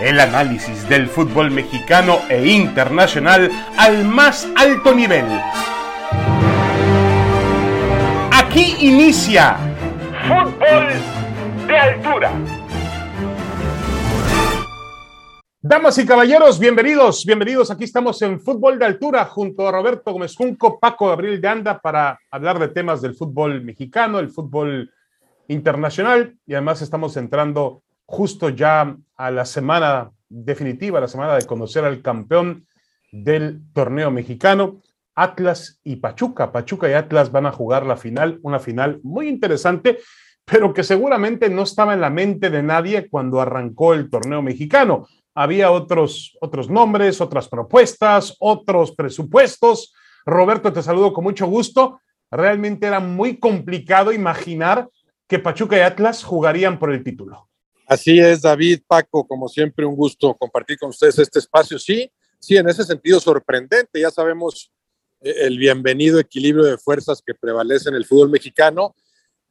el análisis del fútbol mexicano e internacional al más alto nivel. Aquí inicia Fútbol de Altura. Damas y caballeros, bienvenidos, bienvenidos. Aquí estamos en Fútbol de Altura junto a Roberto Gómez Junco, Paco Gabriel de Anda para hablar de temas del fútbol mexicano, el fútbol internacional y además estamos entrando justo ya a la semana definitiva, la semana de conocer al campeón del torneo mexicano, Atlas y Pachuca. Pachuca y Atlas van a jugar la final, una final muy interesante, pero que seguramente no estaba en la mente de nadie cuando arrancó el torneo mexicano. Había otros, otros nombres, otras propuestas, otros presupuestos. Roberto, te saludo con mucho gusto. Realmente era muy complicado imaginar que Pachuca y Atlas jugarían por el título. Así es, David, Paco, como siempre, un gusto compartir con ustedes este espacio. Sí, sí, en ese sentido sorprendente. Ya sabemos eh, el bienvenido equilibrio de fuerzas que prevalece en el fútbol mexicano.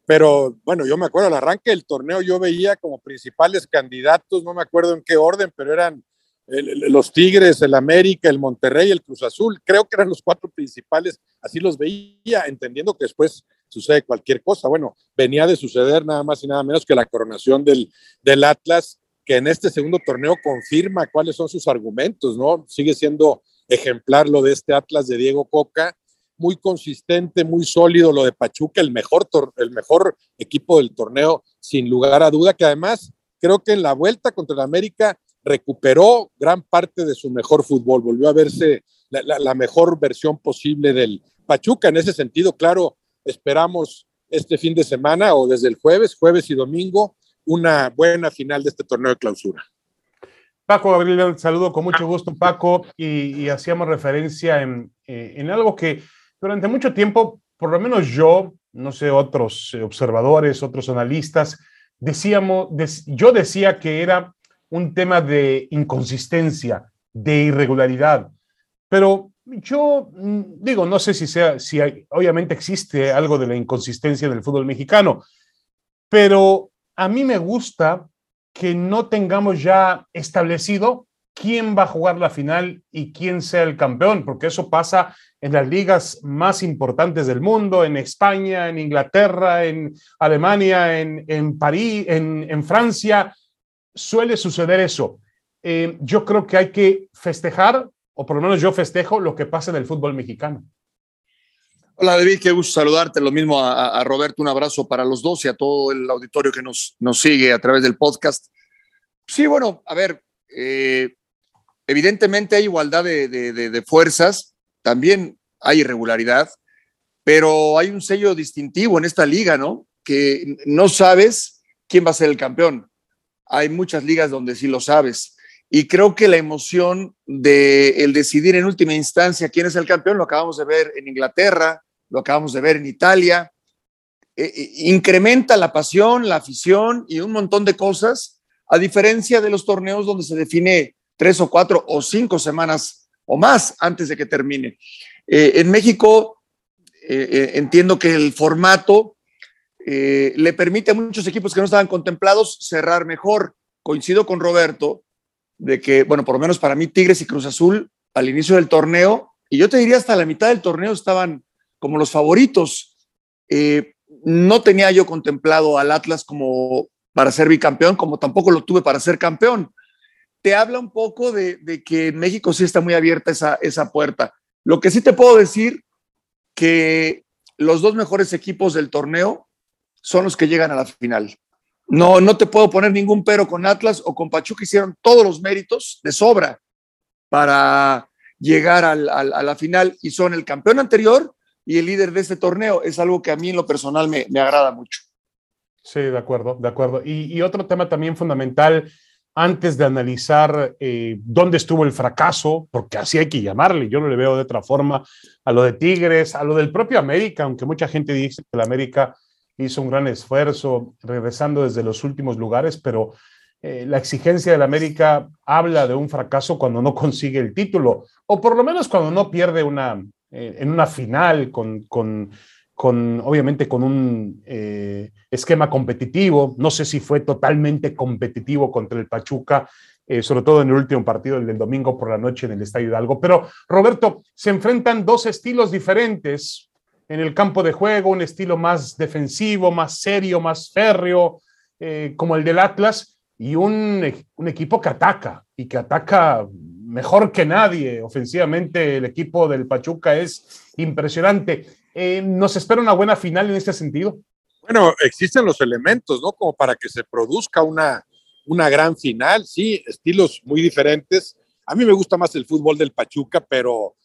Pero bueno, yo me acuerdo al arranque del torneo, yo veía como principales candidatos, no me acuerdo en qué orden, pero eran los Tigres, el América, el Monterrey, el Cruz Azul. Creo que eran los cuatro principales, así los veía, entendiendo que después sucede cualquier cosa. Bueno, venía de suceder nada más y nada menos que la coronación del, del Atlas, que en este segundo torneo confirma cuáles son sus argumentos, ¿no? Sigue siendo ejemplar lo de este Atlas de Diego Coca, muy consistente, muy sólido lo de Pachuca, el mejor, el mejor equipo del torneo, sin lugar a duda, que además creo que en la vuelta contra el América recuperó gran parte de su mejor fútbol, volvió a verse la, la mejor versión posible del Pachuca. En ese sentido, claro, Esperamos este fin de semana o desde el jueves, jueves y domingo, una buena final de este torneo de clausura. Paco Gabriel, saludo con mucho gusto, Paco, y, hacíamos referencia en, eh, en, algo que durante mucho tiempo, por lo menos yo, no sé, otros observadores, otros analistas, decíamos, yo decía que era un tema de inconsistencia, de irregularidad, pero yo mm, digo, no sé si sea, si obviamente existe algo de la inconsistencia del fútbol mexicano, pero a mí me gusta que no tengamos ya establecido quién va a jugar la final y quién sea el campeón, porque eso pasa en las ligas más importantes del mundo, en España, en Inglaterra, en Alemania, en, París, en, Francia, suele suceder eso. Eh, yo creo que hay que festejar o por lo menos yo festejo lo que pasa en el fútbol mexicano. Hola David, qué gusto saludarte. Lo mismo a, Roberto, un abrazo para los dos y a todo el auditorio que nos, nos sigue a través del podcast. Sí, bueno, a ver, eh, evidentemente hay igualdad de, de, fuerzas, también hay irregularidad, pero hay un sello distintivo en esta liga, ¿no? Que no sabes quién va a ser el campeón. Hay muchas ligas donde sí lo sabes. Y creo que la emoción de el decidir en última instancia quién es el campeón lo acabamos de ver en Inglaterra, lo acabamos de ver en Italia. E, e, incrementa la pasión, la afición y un montón de cosas, a diferencia de los torneos donde se define tres o cuatro o cinco semanas o más antes de que termine. Eh, en México eh, eh, entiendo que el formato le permite a muchos equipos que no estaban contemplados cerrar mejor. Coincido con Roberto de que, bueno, por lo menos para mí, Tigres y Cruz Azul al inicio del torneo, y yo te diría hasta la mitad del torneo estaban como los favoritos. Eh, no tenía yo contemplado al Atlas como para ser bicampeón, como tampoco lo tuve para ser campeón. Te habla un poco de, que en México sí está muy abierta esa, esa puerta. Lo que sí te puedo decir que los dos mejores equipos del torneo son los que llegan a la final. No, no te puedo poner ningún pero con Atlas o con Pachuca. Hicieron todos los méritos de sobra para llegar a la final y son el campeón anterior y el líder de este torneo. Es algo que a mí en lo personal me, agrada mucho. Sí, de acuerdo, de acuerdo. Y, otro tema también fundamental, antes de analizar eh, dónde estuvo el fracaso, porque así hay que llamarle, yo no le veo de otra forma a lo de Tigres, a lo del propio América, aunque mucha gente dice que el América hizo un gran esfuerzo regresando desde los últimos lugares, pero eh, la exigencia del América habla de un fracaso cuando no consigue el título, o por lo menos cuando no pierde una, eh, en una final con, con, con obviamente con un eh, esquema competitivo. No sé si fue totalmente competitivo contra el Pachuca sobre todo en el último partido, el del domingo por la noche en el Estadio Hidalgo. Pero, Roberto, se enfrentan dos estilos diferentes en el campo de juego, un estilo más defensivo, más serio, más férreo, eh, como el del Atlas, y un, un equipo que ataca y que ataca mejor que nadie. Ofensivamente, el equipo del Pachuca es impresionante. Eh, ¿Nos espera una buena final en este sentido? Bueno, existen los elementos, ¿no? Como para que se produzca una, una gran final, sí, estilos muy diferentes. A mí me gusta más el fútbol del Pachuca, pero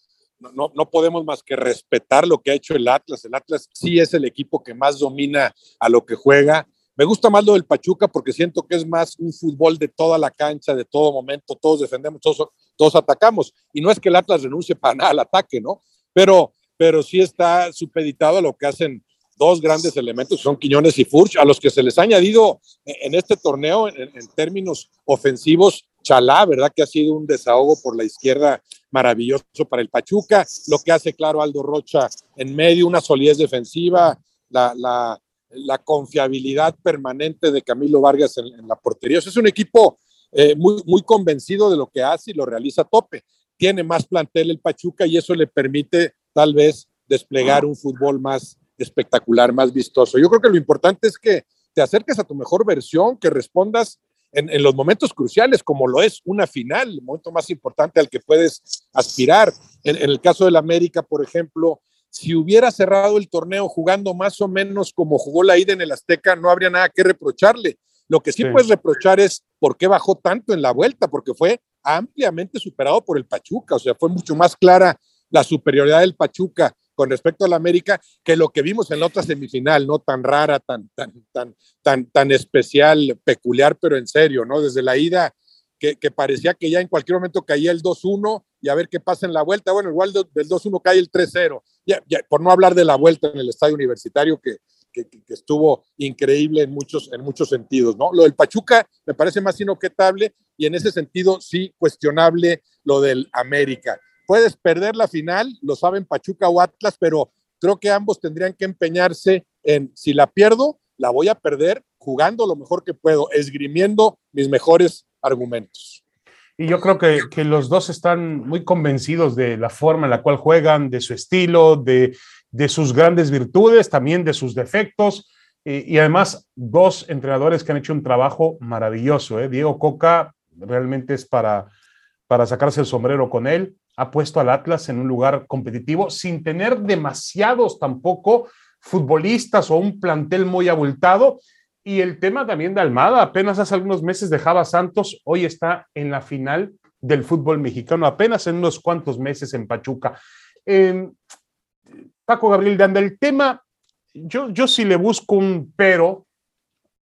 no, no, podemos más que respetar lo que ha hecho el Atlas. El Atlas sí es el equipo que más domina a lo que juega. Me gusta más lo del Pachuca porque siento que es más un fútbol de toda la cancha, de todo momento, todos defendemos, todos, atacamos. Y no es que el Atlas renuncie para nada al ataque, ¿no? Pero, pero sí está supeditado a lo que hacen dos grandes elementos, son Quiñones y Furch, a los que se les ha añadido en este torneo en, términos ofensivos, Chalá, ¿verdad? Que ha sido un desahogo por la izquierda maravilloso para el Pachuca, lo que hace claro Aldo Rocha en medio, una solidez defensiva, la, la, confiabilidad permanente de Camilo Vargas en, la portería. es un equipo eh, muy, muy convencido de lo que hace y lo realiza a tope. Tiene más plantel el Pachuca y eso le permite tal vez desplegar un fútbol más, espectacular, más vistoso. Yo creo que lo importante es que te acerques a tu mejor versión, que respondas en, los momentos cruciales, como lo es una final, el momento más importante al que puedes aspirar. En, el caso del América, por ejemplo, si hubiera cerrado el torneo jugando más o menos como jugó la ida en el Azteca, no habría nada que reprocharle. Lo que sí, puedes reprochar es por qué bajó tanto en la vuelta, porque fue ampliamente superado por el Pachuca, o sea, fue mucho más clara la superioridad del Pachuca con respecto al América que lo que vimos en la otra semifinal, no tan rara, tan, tan, tan, tan, tan especial, peculiar, pero en serio, ¿no? Desde la ida que, que parecía que ya en cualquier momento caía el 2-1 y a ver qué pasa en la vuelta. Bueno, igual del 2-1 cae el 3-0, ya, ya, por no hablar de la vuelta en el estadio universitario que, que, estuvo increíble en muchos, en muchos sentidos, ¿no? Lo del Pachuca me parece más inobjetable y en ese sentido sí cuestionable lo del América puedes perder la final, lo saben Pachuca o Atlas, pero creo que ambos tendrían que empeñarse en, si la pierdo, la voy a perder jugando lo mejor que puedo, esgrimiendo mis mejores argumentos. Y yo creo que, que, los dos están muy convencidos de la forma en la cual juegan, de su estilo, de, de sus grandes virtudes, también de sus defectos. y además, dos entrenadores que han hecho un trabajo maravilloso. ¿eh? Diego Coca realmente es para, para sacarse el sombrero con él ha puesto al Atlas en un lugar competitivo sin tener demasiados tampoco futbolistas o un plantel muy abultado. Y el tema también de Almada, apenas hace algunos meses dejaba Santos, hoy está en la final del fútbol mexicano, apenas en unos cuantos meses en Pachuca. Em, Paco Gabriel de Anda, el tema, yo, yo sí le busco un pero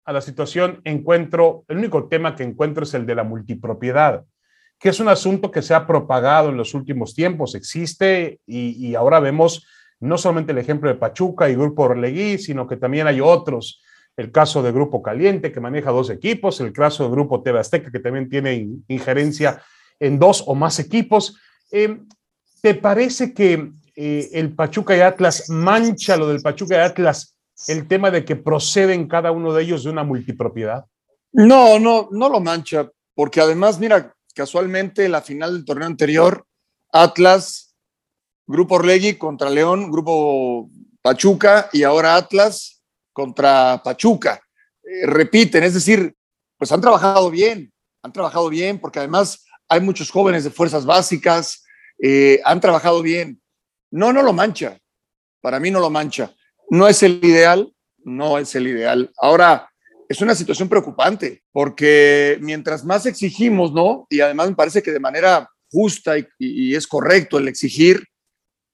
a la situación, encuentro, el único tema que encuentro es el de la multipropiedad que es un asunto que se ha propagado en los últimos tiempos, existe y, ahora vemos no solamente el ejemplo de Pachuca y Grupo Orlegui, sino que también hay otros. El caso de Grupo Caliente, que maneja dos equipos, el caso de Grupo TV Azteca, que también tiene injerencia en dos o más equipos. Eh, ¿Te parece que eh, el Pachuca y Atlas mancha lo del Pachuca y Atlas el tema de que proceden cada uno de ellos de una multipropiedad? No, no, no lo mancha, porque además, mira, casualmente la final del torneo anterior, Atlas, Grupo Orlegui contra León, Grupo Pachuca y ahora Atlas contra Pachuca. Eh, repiten, es decir, pues han trabajado bien, han trabajado bien porque además hay muchos jóvenes de fuerzas básicas, eh, han trabajado bien. No, no lo mancha, para mí no lo mancha. No es el ideal, no es el ideal. Ahora, es una situación preocupante, porque mientras más exigimos, ¿no? Y además me parece que de manera justa y, es correcto el exigir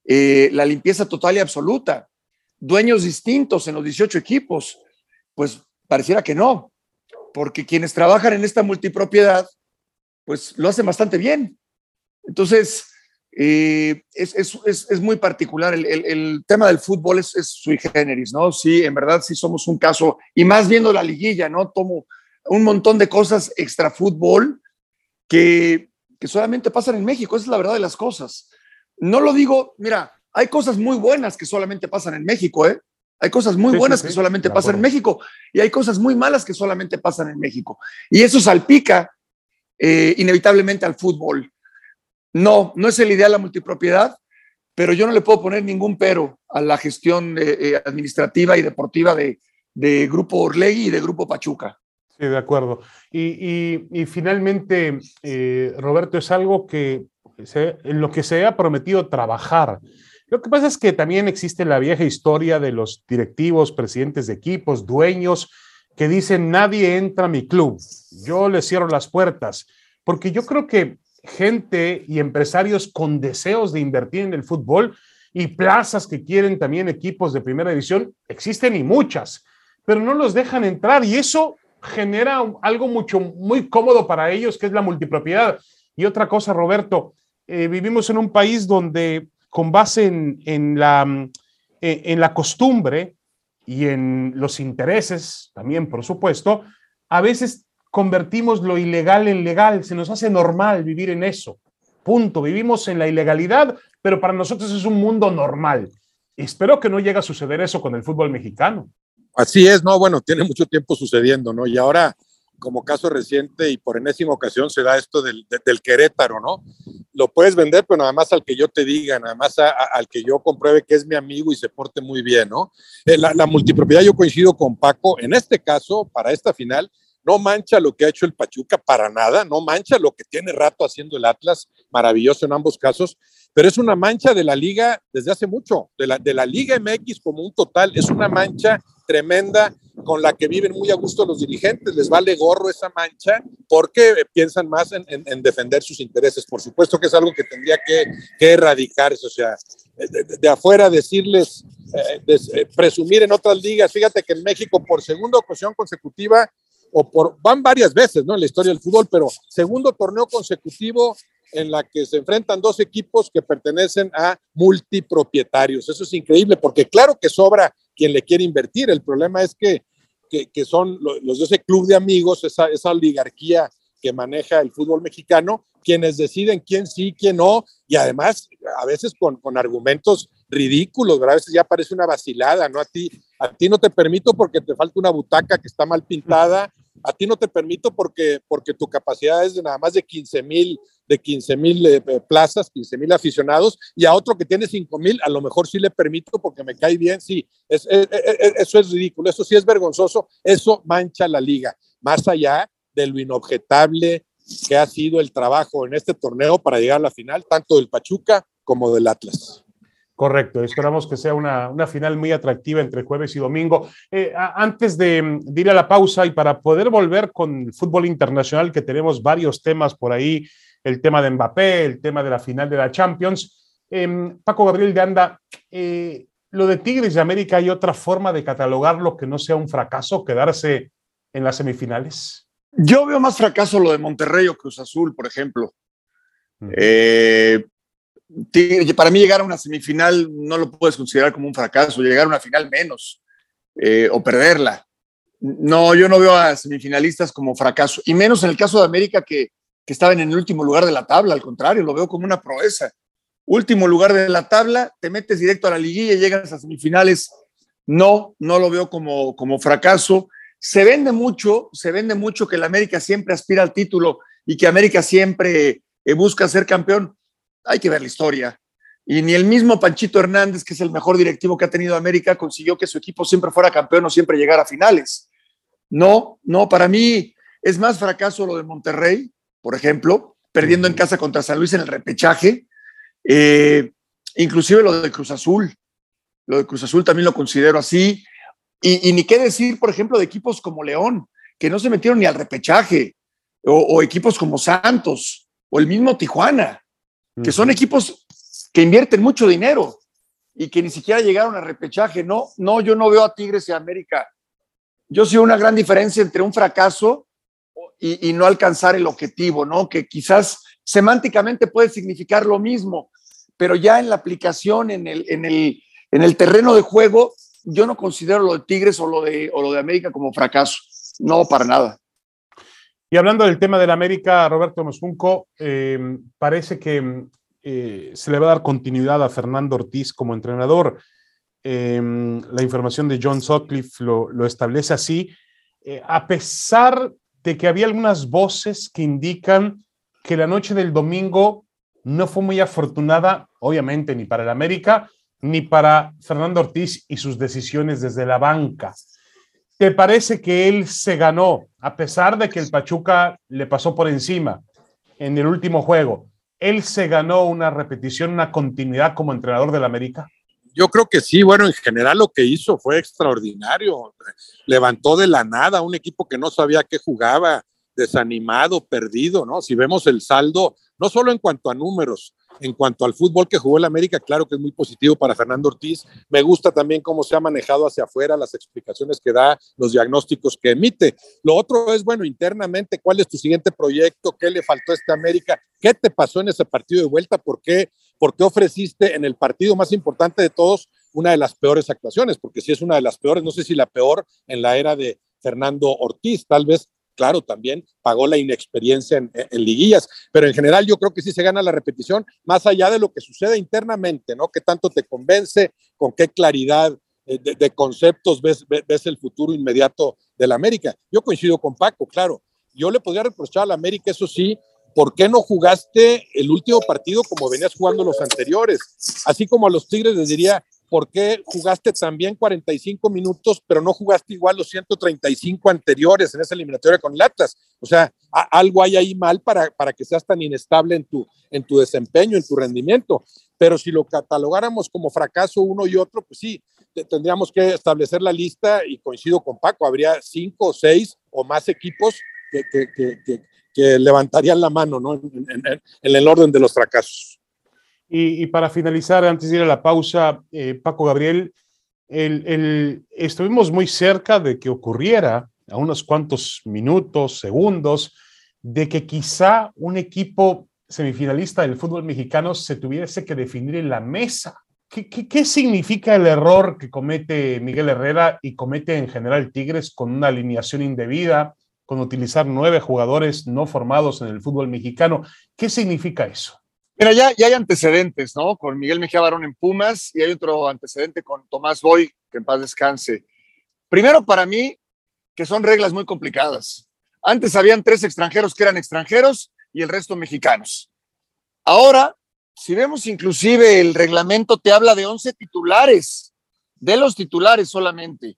eh, la limpieza total y absoluta, dueños distintos en los 18 equipos, pues pareciera que no, porque quienes trabajan en esta multipropiedad, pues lo hacen bastante bien. Entonces, eh, es, es, es, muy particular. El, el, tema del fútbol es, sui generis, ¿no? Sí, en verdad sí somos un caso, y más viendo la liguilla, ¿no? Tomo un montón de cosas extra fútbol que, que solamente pasan en México, esa es la verdad de las cosas. No lo digo, mira, hay cosas muy buenas que solamente pasan en México, ¿eh? Hay cosas muy buenas que solamente pasan en México y hay cosas muy malas que solamente pasan en México. Y eso salpica eh, inevitablemente al fútbol. No, no es el ideal la multipropiedad, pero yo no le puedo poner ningún pero a la gestión eh, eh, administrativa y deportiva de, Grupo Orlegui y de Grupo Pachuca. Sí, de acuerdo. Y, finalmente, Roberto, es algo que en lo que se ha prometido trabajar. Lo que pasa es que también existe la vieja historia de los directivos, presidentes de equipos, dueños, que dicen nadie entra a mi club, yo le cierro las puertas, porque yo creo que gente y empresarios con deseos de invertir en el fútbol y plazas que quieren también equipos de primera división, existen y muchas, pero no los dejan entrar y eso genera algo mucho, muy cómodo para ellos, que es la multipropiedad. Y otra cosa, Roberto, eh, vivimos en un país donde con base en, la, en la costumbre, y en los intereses también, por supuesto, a veces convertimos lo ilegal en legal, se nos hace normal vivir en eso. Punto, vivimos en la ilegalidad, pero para nosotros es un mundo normal. Espero que no llegue a suceder eso con el fútbol mexicano. Así es, no, bueno, tiene mucho tiempo sucediendo, ¿no? Y ahora como caso reciente y por enésima ocasión se da esto del, del, Querétaro, ¿no? Lo puedes vender, pero nada más al que yo te diga, nada más al que yo compruebe que es mi amigo y se porte muy bien, ¿no? Eh, la, la, multipropiedad, yo coincido con Paco, en este caso, para esta final, no mancha lo que ha hecho el Pachuca para nada, no mancha lo que tiene rato haciendo el Atlas, maravilloso en ambos casos, pero es una mancha de la liga desde hace mucho, de la, de la Liga MX como un total, es una mancha tremenda con la que viven muy a gusto los dirigentes, les vale gorro esa mancha porque piensan más en, defender sus intereses. Por supuesto que es algo que tendría que, erradicarse, o sea, de, afuera decirles, eh, eh, presumir en otras ligas, fíjate que en México por segunda ocasión consecutiva, o por, van varias veces, ¿no? En la historia del fútbol, pero segundo torneo consecutivo en la que se enfrentan dos equipos que pertenecen a multipropietarios. Eso es increíble porque claro que sobra quien le quiere invertir. El problema es que, que, son los de ese club de amigos, esa, esa oligarquía que maneja el fútbol mexicano, quienes deciden quién sí, quién no, y además a veces con, con argumentos ridículos, a veces ya parece una vacilada, ¿no? A ti, a ti no te permito porque te falta una butaca que está mal pintada, a ti no te permito porque, porque tu capacidad es de nada más de 15 mil de 15 mil eh, eh, plazas, 15 mil aficionados, y a otro que tiene 5 mil, a lo mejor sí le permito porque me cae bien, sí, es, eso es ridículo, eso sí es vergonzoso, eso mancha la liga, más allá de lo inobjetable que ha sido el trabajo en este torneo para llegar a la final, tanto del Pachuca como del Atlas. Correcto, esperamos que sea una, una, final muy atractiva entre jueves y domingo. Eh, antes de, de, ir a la pausa y para poder volver con el fútbol internacional, que tenemos varios temas por ahí el tema de Mbappé, el tema de la final de la Champions. Em, Paco Gabriel de Anda, eh, lo de Tigres de América, ¿hay otra forma de catalogarlo que no sea un fracaso, quedarse en las semifinales? Yo veo más fracaso lo de Monterrey o Cruz Azul, por ejemplo. Eh, para mí llegar a una semifinal no lo puedes considerar como un fracaso, llegar a una final menos eh, o perderla. No, yo no veo a semifinalistas como fracaso, y menos en el caso de América que que estaban en el último lugar de la tabla, al contrario, lo veo como una proeza. Último lugar de la tabla, te metes directo a la liguilla y llegas a semifinales. No, no lo veo como, como fracaso. Se vende mucho, se vende mucho que el América siempre aspira al título y que América siempre eh, busca ser campeón. Hay que ver la historia. Y ni el mismo Panchito Hernández, que es el mejor directivo que ha tenido América, consiguió que su equipo siempre fuera campeón o siempre llegara a finales. No, no, para mí es más fracaso lo de Monterrey, por ejemplo, perdiendo en casa contra San Luis en el repechaje, eh, inclusive lo de Cruz Azul, lo de Cruz Azul también lo considero así, y, ni qué decir, por ejemplo, de equipos como León, que no se metieron ni al repechaje, o, equipos como Santos, o el mismo Tijuana, que son equipos que invierten mucho dinero y que ni siquiera llegaron al repechaje. No, no, yo no veo a Tigres y a América. Yo sí una gran diferencia entre un fracaso y, no alcanzar el objetivo, ¿no? Que quizás semánticamente puede significar lo mismo, pero ya en la aplicación, en el, en el, en el terreno de juego, yo no considero lo de Tigres o lo de, o lo de América como fracaso. No, para nada. Y hablando del tema del América, Roberto Mosunco, eh, parece que eh, se le va a dar continuidad a Fernando Ortiz como entrenador. Eh, la información de John Sutcliffe lo, lo establece así. a pesar de que había algunas voces que indican que la noche del domingo no fue muy afortunada, obviamente, ni para el América, ni para Fernando Ortiz y sus decisiones desde la banca. ¿Te parece que él se ganó, a pesar de que el Pachuca le pasó por encima en el último juego? ¿Él se ganó una repetición, una continuidad como entrenador del América? Yo creo que sí, bueno, en general lo que hizo fue extraordinario. Levantó de la nada un equipo que no sabía qué jugaba, desanimado, perdido, ¿no? Si vemos el saldo, no solo en cuanto a números, en cuanto al fútbol que jugó el América, claro que es muy positivo para Fernando Ortiz. Me gusta también cómo se ha manejado hacia afuera, las explicaciones que da, los diagnósticos que emite. Lo otro es, bueno, internamente, ¿cuál es tu siguiente proyecto? ¿Qué le faltó a este América? ¿Qué te pasó en ese partido de vuelta? ¿Por qué, ¿Por qué ofreciste en el partido más importante de todos una de las peores actuaciones? Porque si es una de las peores, no sé si la peor en la era de Fernando Ortiz, tal vez claro, también pagó la inexperiencia en, liguillas, pero en general yo creo que sí se gana la repetición, más allá de lo que sucede internamente, ¿no? ¿Qué tanto te convence? ¿Con qué claridad de, conceptos ves, ves, el futuro inmediato de la América? Yo coincido con Paco, claro. Yo le podría reprochar a la América, eso sí, ¿por qué no jugaste el último partido como venías jugando los anteriores? Así como a los Tigres les diría, ¿por qué jugaste también 45 minutos, pero no jugaste igual los 135 anteriores en esa eliminatoria con Latas? O sea, algo hay ahí mal para, para que seas tan inestable en tu, en tu desempeño, en tu rendimiento. Pero si lo catalogáramos como fracaso uno y otro, pues sí, tendríamos que establecer la lista y coincido con Paco, habría cinco o seis o más equipos que, que, que, levantarían la mano ¿no? en el orden de los fracasos. Y, para finalizar, antes de ir a la pausa, eh, Paco Gabriel, el, estuvimos muy cerca de que ocurriera, a unos cuantos minutos, segundos, de que quizá un equipo semifinalista del fútbol mexicano se tuviese que definir en la mesa. ¿Qué, qué, qué significa el error que comete Miguel Herrera y comete en general Tigres con una alineación indebida, con utilizar nueve jugadores no formados en el fútbol mexicano? ¿Qué significa eso? Mira, ya, ya hay antecedentes, ¿no? Con Miguel Mejía Barón en Pumas y hay otro antecedente con Tomás Boy, que en paz descanse. Primero, para mí, que son reglas muy complicadas. Antes habían tres extranjeros que eran extranjeros y el resto mexicanos. Ahora, si vemos inclusive el reglamento, te habla de 11 titulares, de los titulares solamente,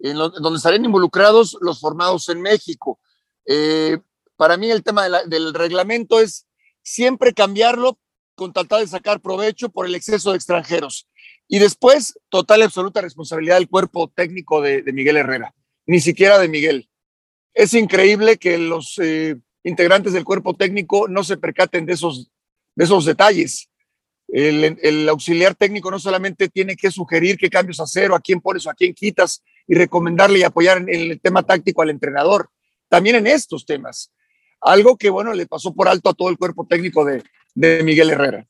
en donde estarían involucrados los formados en México. Eh, para mí el tema del reglamento es siempre cambiarlo con tratar de sacar provecho por el exceso de extranjeros. Y después, total y absoluta responsabilidad del cuerpo técnico de, Miguel Herrera, ni siquiera de Miguel. Es increíble que los eh, integrantes del cuerpo técnico no se percaten de esos, de esos detalles. El, auxiliar técnico no solamente tiene que sugerir qué cambios hacer o a quién pones o a quién quitas y recomendarle y apoyar en el tema táctico al entrenador, también en estos temas. Algo que, bueno, le pasó por alto a todo el cuerpo técnico de, Miguel Herrera.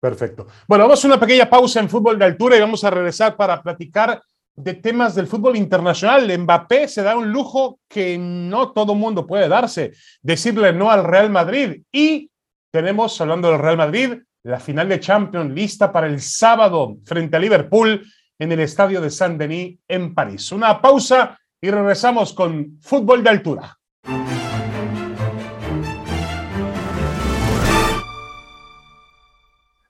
Perfecto. Bueno, vamos a una pequeña pausa en fútbol de altura y vamos a regresar para platicar de temas del fútbol internacional. Mbappé se da un lujo que no todo mundo puede darse, decirle no al Real Madrid. Y tenemos, hablando del Real Madrid, la final de Champions lista para el sábado frente a Liverpool en el estadio de Saint-Denis en París. Una pausa y regresamos con fútbol de altura.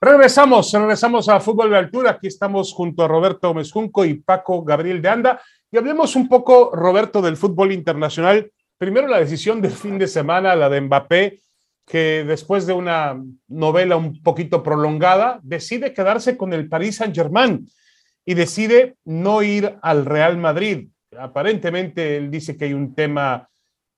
Regresamos, regresamos a Fútbol de Altura. Aquí estamos junto a Roberto Mezcunco y Paco Gabriel de Anda. Y hablemos un poco, Roberto, del fútbol internacional. Primero la decisión del fin de semana, la de Mbappé, que después de una novela un poquito prolongada, decide quedarse con el Paris Saint-Germain y decide no ir al Real Madrid. Aparentemente él dice que hay un tema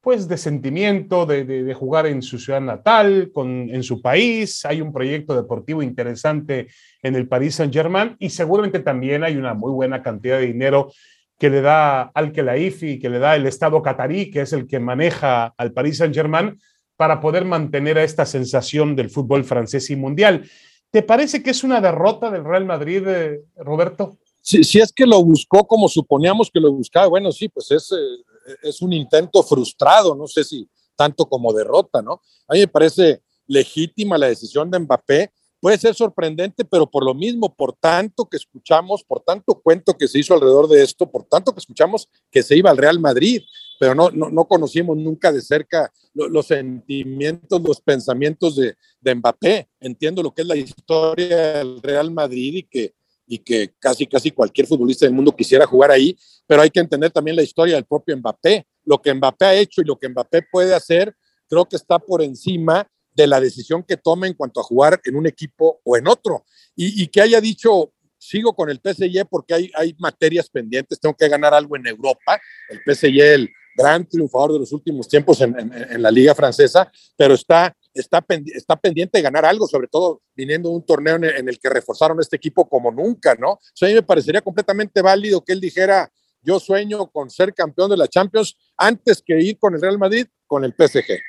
pues de sentimiento, de, jugar en su ciudad natal, con, en su país. Hay un proyecto deportivo interesante en el Paris Saint-Germain y seguramente también hay una muy buena cantidad de dinero que le da al Khelaifi, que le da el Estado catarí, que es el que maneja al Paris Saint-Germain, para poder mantener a esta sensación del fútbol francés y mundial. ¿Te parece que es una derrota del Real Madrid, eh, Roberto? Si, si, es que lo buscó como suponíamos que lo buscaba, bueno, sí, pues es, eh, es un intento frustrado, no sé si tanto como derrota, ¿no? A mí me parece legítima la decisión de Mbappé, puede ser sorprendente, pero por lo mismo, por tanto que escuchamos, por tanto cuento que se hizo alrededor de esto, por tanto que escuchamos que se iba al Real Madrid, pero no, no, conocimos nunca de cerca los, sentimientos, los pensamientos de, de, Mbappé. Entiendo lo que es la historia del Real Madrid y que, y que casi, casi cualquier futbolista del mundo quisiera jugar ahí, pero hay que entender también la historia del propio Mbappé. Lo que Mbappé ha hecho y lo que Mbappé puede hacer, creo que está por encima de la decisión que tome en cuanto a jugar en un equipo o en otro. Y, y que haya dicho, sigo con el PSG porque hay, hay materias pendientes, tengo que ganar algo en Europa. El PSG, el gran triunfador de los últimos tiempos en, en, la liga francesa, pero está, está, está pendiente de ganar algo, sobre todo viniendo de un torneo en el, que reforzaron este equipo como nunca, ¿no? O sea, a mí me parecería completamente válido que él dijera, yo sueño con ser campeón de la Champions antes que ir con el Real Madrid, con el PSG.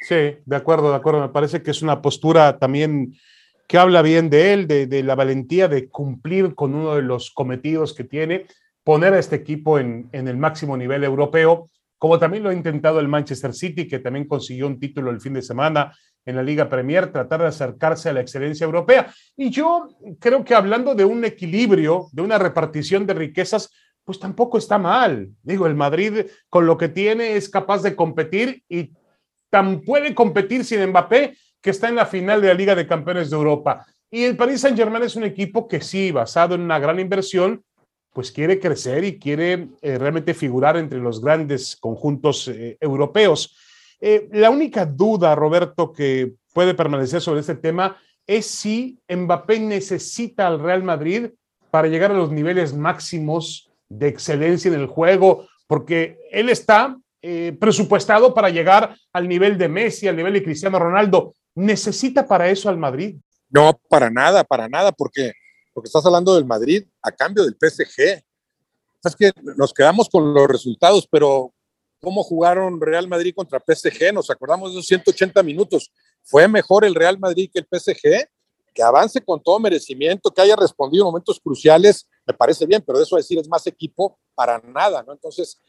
Sí, de acuerdo, de acuerdo. Me parece que es una postura también que habla bien de él, de, la valentía de cumplir con uno de los cometidos que tiene, poner a este equipo en, el máximo nivel europeo, como también lo ha intentado el Manchester City, que también consiguió un título el fin de semana en la Liga Premier, tratar de acercarse a la excelencia europea. Y yo creo que hablando de un equilibrio, de una repartición de riquezas, pues tampoco está mal. Digo, el Madrid con lo que tiene es capaz de competir y tan puede competir sin Mbappé que está en la final de la Liga de Campeones de Europa. Y el Paris Saint-Germain es un equipo que sí, basado en una gran inversión, pues quiere crecer y quiere eh, realmente figurar entre los grandes conjuntos eh, europeos. Eh, la única duda, Roberto, que puede permanecer sobre este tema es si Mbappé necesita al Real Madrid para llegar a los niveles máximos de excelencia en el juego, porque él está presupuestado para llegar al nivel de Messi, al nivel de Cristiano Ronaldo, ¿Necesita para eso al Madrid? No, para nada, para nada, porque, porque estás hablando del Madrid a cambio del PSG. Es que nos quedamos con los resultados, pero ¿cómo jugaron Real Madrid contra PSG? Nos acordamos de esos 180 minutos. ¿Fue mejor el Real Madrid que el PSG? Que avance con todo merecimiento, que haya respondido en momentos cruciales, me parece bien, pero eso decir es más equipo para nada, ¿no? Entonces,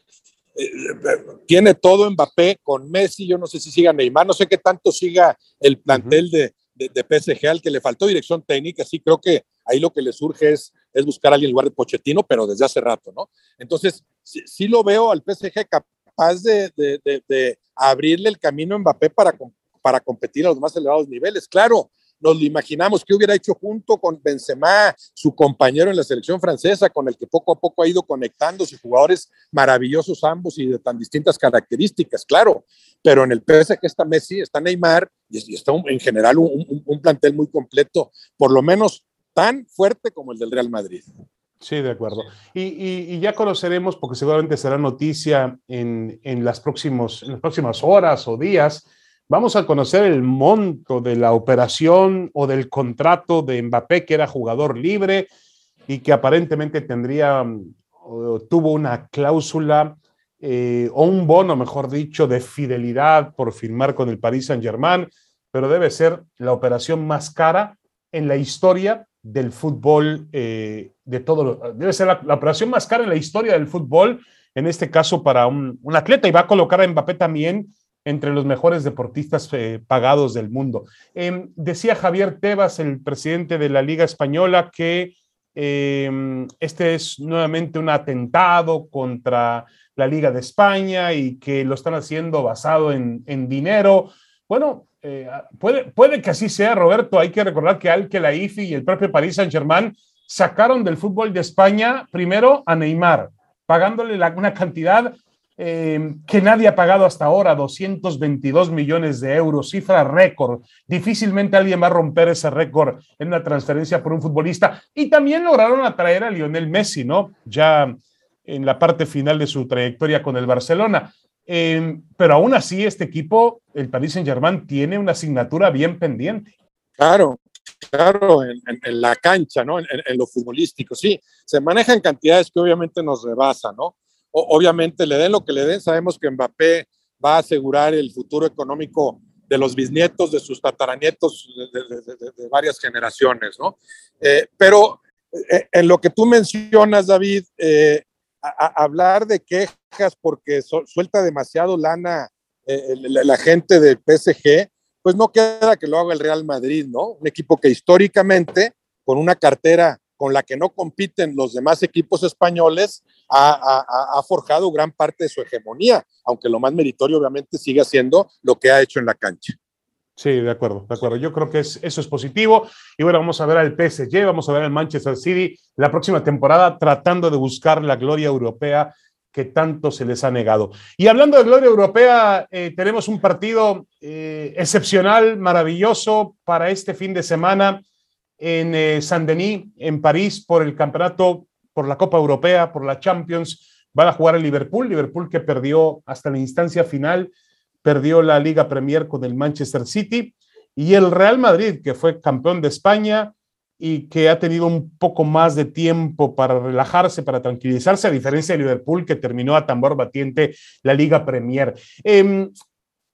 tiene todo Mbappé con Messi, yo no sé si siga Neymar, no sé qué tanto siga el plantel de, de, PSG al que le faltó dirección técnica, sí creo que ahí lo que le surge es, es buscar a alguien en lugar de Pochettino, pero desde hace rato, ¿no? Entonces, sí, lo veo al PSG capaz de, de, abrirle el camino a Mbappé para, para competir a los más elevados niveles. Claro, nos lo imaginamos, que hubiera hecho junto con Benzema, su compañero en la selección francesa, con el que poco a poco ha ido conectándose, jugadores maravillosos ambos y de tan distintas características, claro, pero en el PSG está Messi, está Neymar y está en general un, plantel muy completo, por lo menos tan fuerte como el del Real Madrid. Sí, de acuerdo. Y, ya conoceremos, porque seguramente será noticia en, las, próximos, en las próximas horas o días, Vamos a conocer el monto de la operación o del contrato de Mbappé, que era jugador libre y que aparentemente tendría, tuvo una cláusula eh, o un bono, mejor dicho, de fidelidad por firmar con el Paris Saint-Germain, pero debe ser la operación más cara en la historia del fútbol, eh, de todo, debe ser la, operación más cara en la historia del fútbol, en este caso para un, atleta, y va a colocar a Mbappé también entre los mejores deportistas eh, pagados del mundo. Em, decía Javier Tebas, el presidente de la Liga Española, que em, este es nuevamente un atentado contra la Liga de España y que lo están haciendo basado en, dinero. Bueno, eh, puede, puede que así sea, Roberto. Hay que recordar que Al Khelaifi y el propio Paris Saint-Germain sacaron del fútbol de España primero a Neymar, pagándole una cantidad eh, que nadie ha pagado hasta ahora, 222 millones de euros, cifra récord. Difícilmente alguien va a romper ese récord en una transferencia por un futbolista. Y también lograron atraer a Lionel Messi, ¿no? Ya en la parte final de su trayectoria con el Barcelona. Eh, pero aún así, este equipo, el Paris Saint-Germain, tiene una asignatura bien pendiente. Claro, claro, en, la cancha, ¿no? En, en, lo futbolístico, sí. Se manejan cantidades que obviamente nos rebasan, ¿no? obviamente le den lo que le den, sabemos que Mbappé va a asegurar el futuro económico de los bisnietos, de sus tataranietos, de, varias generaciones, ¿no? Eh, pero eh, en lo que tú mencionas, David, eh, hablar de quejas porque suelta demasiado lana la, la, gente del PSG, pues no queda que lo haga el Real Madrid, ¿no? Un equipo que históricamente, con una cartera con la que no compiten los demás equipos españoles, ha, forjado gran parte de su hegemonía, aunque lo más meritorio obviamente sigue siendo lo que ha hecho en la cancha. Sí, de acuerdo, de acuerdo. Yo creo que eso es positivo. Y bueno, vamos a ver al PSG, vamos a ver al Manchester City la próxima temporada tratando de buscar la gloria europea que tanto se les ha negado. Y hablando de gloria europea, eh, tenemos un partido eh, excepcional, maravilloso para este fin de semana en eh, Saint-Denis, en París, por el campeonato, por la Copa Europea, por la Champions. Van a jugar el Liverpool, Liverpool que perdió hasta la instancia final, perdió la Liga Premier con el Manchester City, y el Real Madrid, que fue campeón de España y que ha tenido un poco más de tiempo para relajarse, para tranquilizarse, a diferencia de Liverpool, que terminó a tambor batiente la Liga Premier. Em,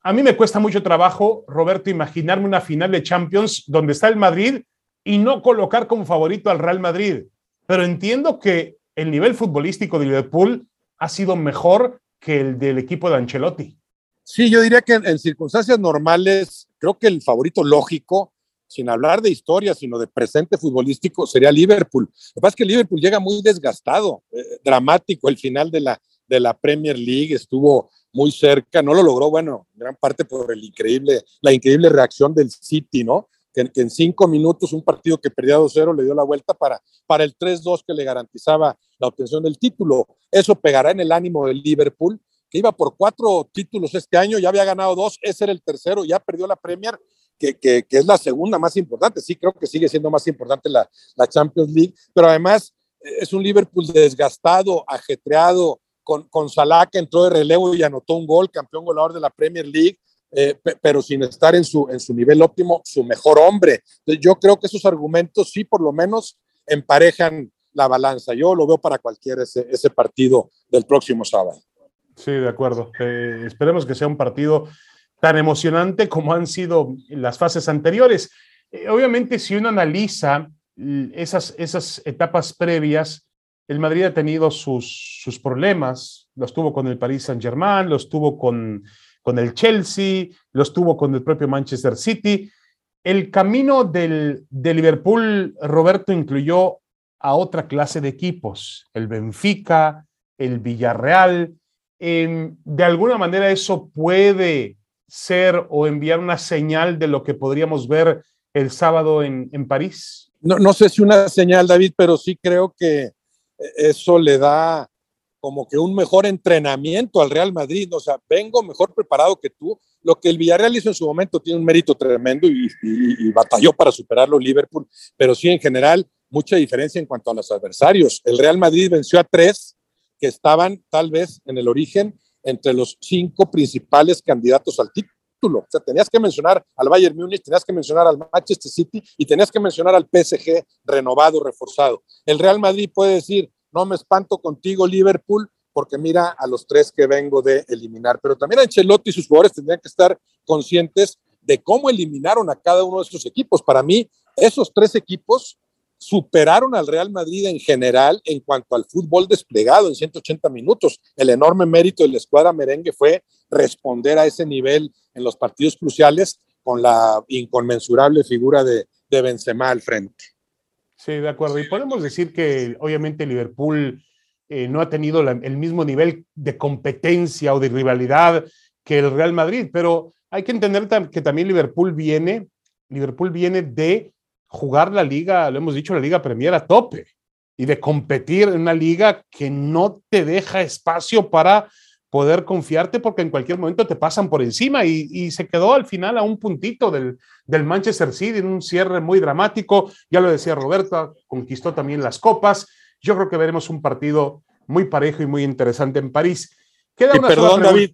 a mí me cuesta mucho trabajo, Roberto, imaginarme una final de Champions donde está el Madrid y no colocar como favorito al Real Madrid. Pero entiendo que el nivel futbolístico de Liverpool ha sido mejor que el del equipo de Ancelotti. Sí, yo diría que en, circunstancias normales, creo que el favorito lógico, sin hablar de historia, sino de presente futbolístico, sería Liverpool. Lo que pasa es que Liverpool llega muy desgastado, eh, dramático el final de la, de la Premier League, estuvo muy cerca, no lo logró, bueno, gran parte por el increíble, la increíble reacción del City, ¿no? que, en cinco minutos un partido que perdía 2-0 le dio la vuelta para, para el 3-2 que le garantizaba la obtención del título. Eso pegará en el ánimo del Liverpool, que iba por cuatro títulos este año, ya había ganado dos, ese era el tercero, ya perdió la Premier, que, que, es la segunda más importante. Sí, creo que sigue siendo más importante la, la Champions League, pero además eh, es un Liverpool desgastado, ajetreado, con, con Salah que entró de relevo y anotó un gol, campeón goleador de la Premier League, eh, pero sin estar en su, en su nivel óptimo, su mejor hombre. yo creo que esos argumentos sí, por lo menos, emparejan la balanza. Yo lo veo para cualquier ese, ese partido del próximo sábado. Sí, de acuerdo. Eh, esperemos que sea un partido tan emocionante como han sido las fases anteriores. Eh, obviamente, si uno analiza esas, esas etapas previas, el Madrid ha tenido sus, sus problemas, los tuvo con el Paris Saint-Germain, los tuvo con con el Chelsea, los tuvo con el propio Manchester City. El camino del, de Liverpool, Roberto, incluyó a otra clase de equipos, el Benfica, el Villarreal. de alguna manera eso puede ser o enviar una señal de lo que podríamos ver el sábado en, en París. No, no sé si una señal, David, pero sí creo que eso le da como que un mejor entrenamiento al Real Madrid, o sea, vengo mejor preparado que tú. Lo que el Villarreal hizo en su momento tiene un mérito tremendo y, batalló para superarlo Liverpool, pero sí en general mucha diferencia en cuanto a los adversarios. El Real Madrid venció a tres que estaban tal vez en el origen entre los cinco principales candidatos al título. O sea, tenías que mencionar al Bayern Múnich, tenías que mencionar al Manchester City y tenías que mencionar al PSG renovado, reforzado. El Real Madrid puede decir, no me espanto contigo, Liverpool, porque mira a los tres que vengo de eliminar. Pero también Ancelotti y sus jugadores tendrían que estar conscientes de cómo eliminaron a cada uno de esos equipos. Para mí, esos tres equipos superaron al Real Madrid en general en cuanto al fútbol desplegado en 180 minutos. El enorme mérito de la escuadra merengue fue responder a ese nivel en los partidos cruciales con la inconmensurable figura de, de Benzema al frente. Sí, de acuerdo. Y podemos decir que obviamente Liverpool eh, no ha tenido el mismo nivel de competencia o de rivalidad que el Real Madrid, pero hay que entender que también Liverpool viene, Liverpool viene de jugar la liga, lo hemos dicho, la liga Premier a tope y de competir en una liga que no te deja espacio para poder confiarte porque en cualquier momento te pasan por encima y, se quedó al final a un puntito del, del, Manchester City en un cierre muy dramático. Ya lo decía Roberta, conquistó también las copas. Yo creo que veremos un partido muy parejo y muy interesante en París. Queda perdón, David,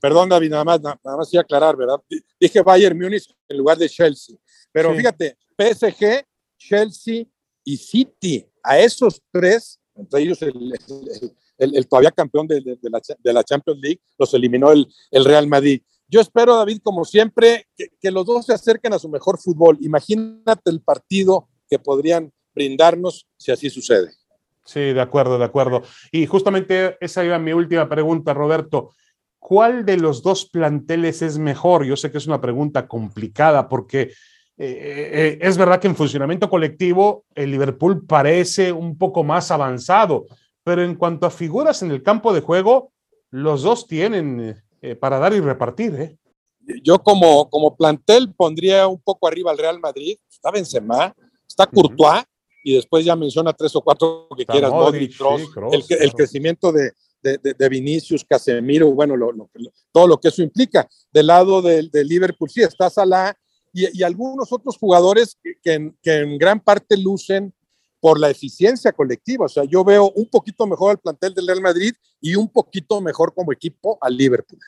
perdón, David, nada más, nada más y aclarar, ¿verdad? Dije Bayern Múnich en lugar de Chelsea. Pero fíjate, PSG, Chelsea y City, a esos tres, entre ellos el todavía campeón de, la, Champions League, los eliminó el, Real Madrid. Yo espero, David, como siempre, que, los dos se acerquen a su mejor fútbol. Imagínate el partido que podrían brindarnos si así sucede. Sí, de acuerdo, de acuerdo. Y justamente esa iba mi última pregunta, Roberto. ¿Cuál de los dos planteles es mejor? Yo sé que es una pregunta complicada porque eh, es verdad que en funcionamiento colectivo el Liverpool parece un poco más avanzado, pero en cuanto a figuras en el campo de juego, los dos tienen para dar y repartir. Yo como, como plantel pondría un poco arriba al Real Madrid, está Benzema, está Courtois, y después ya menciona tres o cuatro que quieras, Modric, el, crecimiento de, de, Vinicius, Casemiro, bueno, todo lo que eso implica. Del lado del, Liverpool, sí, está Salah y, y algunos otros jugadores que, en, gran parte lucen por la eficiencia colectiva. O sea, yo veo un poquito mejor al plantel del Real Madrid y un poquito mejor como equipo al Liverpool.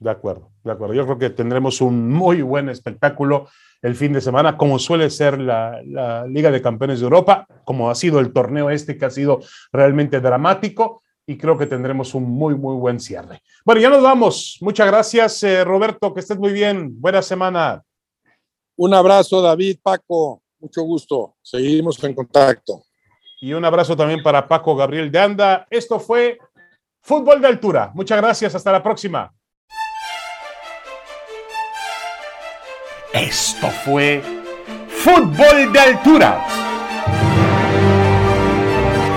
De acuerdo, de acuerdo. Yo creo que tendremos un muy buen espectáculo el fin de semana, como suele ser la, la, Liga de Campeones de Europa, como ha sido el torneo este que ha sido realmente dramático y creo que tendremos un muy, muy buen cierre. Bueno, ya nos vamos. Muchas gracias, eh, Roberto, que estés muy bien. Buena semana. Un abrazo, David, Paco. Mucho gusto. Seguimos en contacto. Y un abrazo también para Paco Gabriel de Anda. Esto fue Fútbol de Altura. Muchas gracias. Hasta la próxima. Esto fue Fútbol de Altura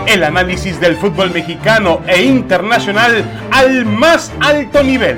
el análisis del fútbol mexicano e internacional al más alto nivel